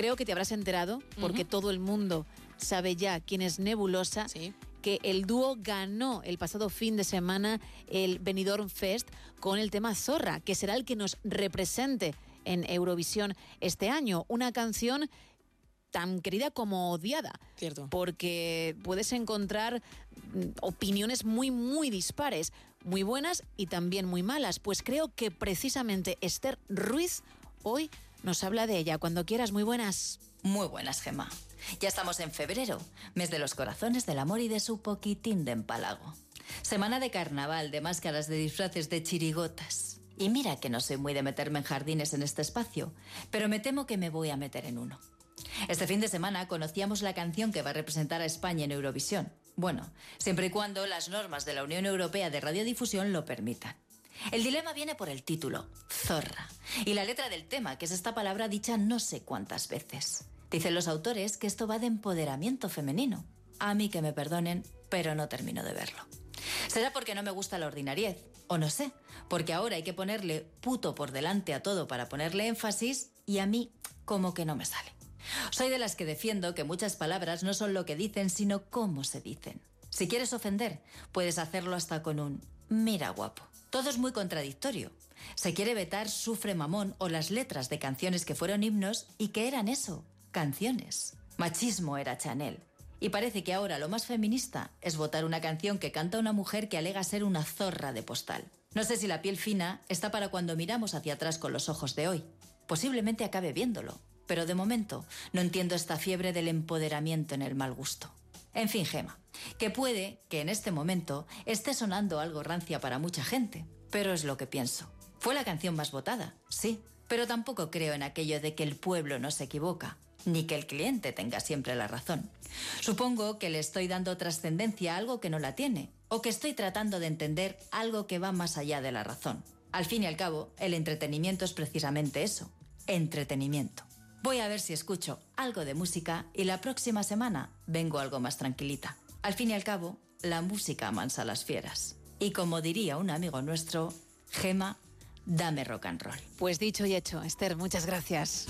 creo que te habrás enterado, porque todo el mundo sabe ya quién es Nebulosa. que el dúo ganó el pasado fin de semana el Benidorm Fest con el tema Zorra, que será el que nos represente en Eurovisión este año. Una canción tan querida como odiada. Cierto. Porque puedes encontrar mm, opiniones muy, muy dispares, muy buenas y también muy malas. Pues creo que precisamente Esther Ruiz hoy nos habla de ella. Cuando quieras, muy buenas. Muy buenas, Gemma. Ya estamos en febrero, mes de los corazones, del amor y de su poquitín de empalago. Semana de carnaval, de máscaras, de disfraces, de chirigotas. Y mira que no soy muy de meterme en jardines en este espacio, pero me temo que me voy a meter en uno. Este fin de semana conocíamos la canción que va a representar a España en Eurovisión. Bueno, siempre y cuando las normas de la Unión Europea de Radiodifusión lo permitan. El dilema viene por el título, zorra, y la letra del tema, que es esta palabra dicha no sé cuántas veces. Dicen los autores que esto va de empoderamiento femenino. A mí que me perdonen, pero no termino de verlo. ¿Será porque no me gusta la ordinariez? O no sé, porque ahora hay que ponerle puto por delante a todo para ponerle énfasis y a mí como que no me sale. Soy de las que defiendo que muchas palabras no son lo que dicen, sino cómo se dicen. Si quieres ofender, puedes hacerlo hasta con un mira guapo. Todo es muy contradictorio. Se quiere vetar Sufre Mamón o las letras de canciones que fueron himnos y que eran eso, canciones. Machismo era Chanel. Y parece que ahora lo más feminista es votar una canción que canta una mujer que alega ser una zorra de postal. No sé si la piel fina está para cuando miramos hacia atrás con los ojos de hoy. Posiblemente acabe viéndolo, pero de momento no entiendo esta fiebre del empoderamiento en el mal gusto. En fin, Gema, que puede que en este momento esté sonando algo rancia para mucha gente, pero es lo que pienso. Fue la canción más votada, sí, pero tampoco creo en aquello de que el pueblo no se equivoca, ni que el cliente tenga siempre la razón. Supongo que le estoy dando trascendencia a algo que no la tiene, o que estoy tratando de entender algo que va más allá de la razón. Al fin y al cabo, el entretenimiento es precisamente eso, entretenimiento. Voy a ver si escucho algo de música y la próxima semana vengo algo más tranquilita. Al fin y al cabo, la música amansa las fieras. Y como diría un amigo nuestro, Gema, dame rock and roll. Pues dicho y hecho, Esther, muchas gracias.